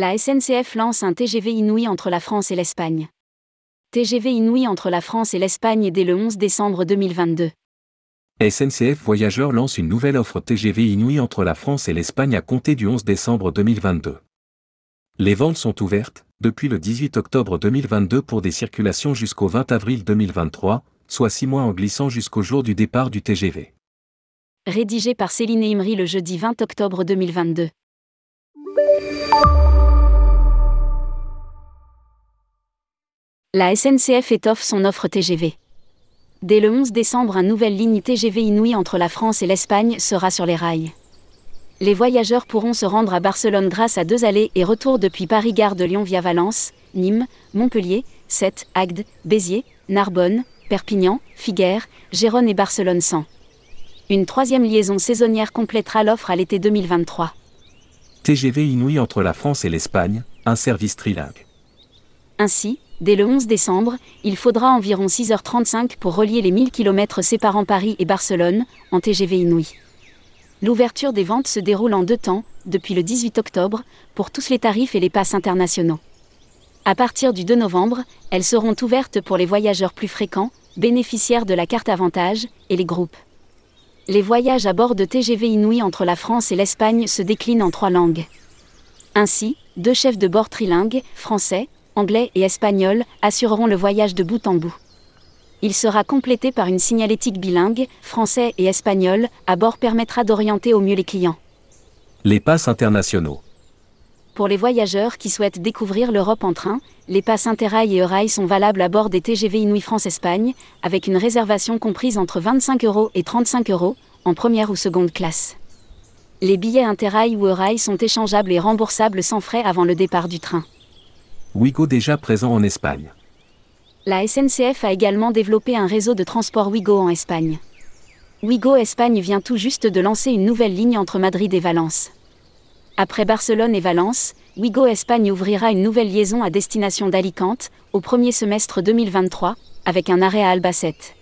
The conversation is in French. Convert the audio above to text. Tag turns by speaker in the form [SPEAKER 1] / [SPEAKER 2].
[SPEAKER 1] La SNCF lance un TGV Inouï entre la France et l'Espagne. TGV Inouï entre la France et l'Espagne dès le 11 décembre 2022.
[SPEAKER 2] SNCF Voyageurs lance une nouvelle offre TGV Inouï entre la France et l'Espagne à compter du 11 décembre 2022. Les ventes sont ouvertes, depuis le 18 octobre 2022 pour des circulations jusqu'au 20 avril 2023, soit six mois en glissant jusqu'au jour du départ du TGV.
[SPEAKER 1] Rédigé par Céline Imri le jeudi 20 octobre 2022. La SNCF étoffe son offre TGV. Dès le 11 décembre, une nouvelle ligne TGV Inouï entre la France et l'Espagne sera sur les rails. Les voyageurs pourront se rendre à Barcelone grâce à deux allées et retours depuis Paris-Gare de Lyon via Valence, Nîmes, Montpellier, Sète, Agde, Béziers, Narbonne, Perpignan, Figueres, Gérone et Barcelone 100. Une troisième liaison saisonnière complétera l'offre à l'été 2023.
[SPEAKER 2] TGV Inouï entre la France et l'Espagne, un service trilingue.
[SPEAKER 1] Ainsi, dès le 11 décembre, il faudra environ 6h35 pour relier les 1000 km séparant Paris et Barcelone, en TGV Inouï. L'ouverture des ventes se déroule en deux temps, depuis le 18 octobre, pour tous les tarifs et les passes internationaux. À partir du 2 novembre, elles seront ouvertes pour les voyageurs plus fréquents, bénéficiaires de la carte avantage, et les groupes. Les voyages à bord de TGV Inouï entre la France et l'Espagne se déclinent en trois langues. Ainsi, deux chefs de bord trilingues, français, anglais et espagnol, assureront le voyage de bout en bout. Il sera complété par une signalétique bilingue, français et espagnol, à bord permettra d'orienter au mieux les clients.
[SPEAKER 2] Les passes internationaux.
[SPEAKER 1] Pour les voyageurs qui souhaitent découvrir l'Europe en train, les passes Interrail et Eurail sont valables à bord des TGV Inouï France-Espagne, avec une réservation comprise entre 25 euros et 35 euros, en première ou seconde classe. Les billets Interrail ou Eurail sont échangeables et remboursables sans frais avant le départ du train.
[SPEAKER 2] Wigo déjà présent en Espagne.
[SPEAKER 1] La SNCF a également développé un réseau de transport Wigo en Espagne. Wigo Espagne vient tout juste de lancer une nouvelle ligne entre Madrid et Valence. Après Barcelone et Valence, Wigo Espagne ouvrira une nouvelle liaison à destination d'Alicante, au premier semestre 2023, avec un arrêt à Albacete.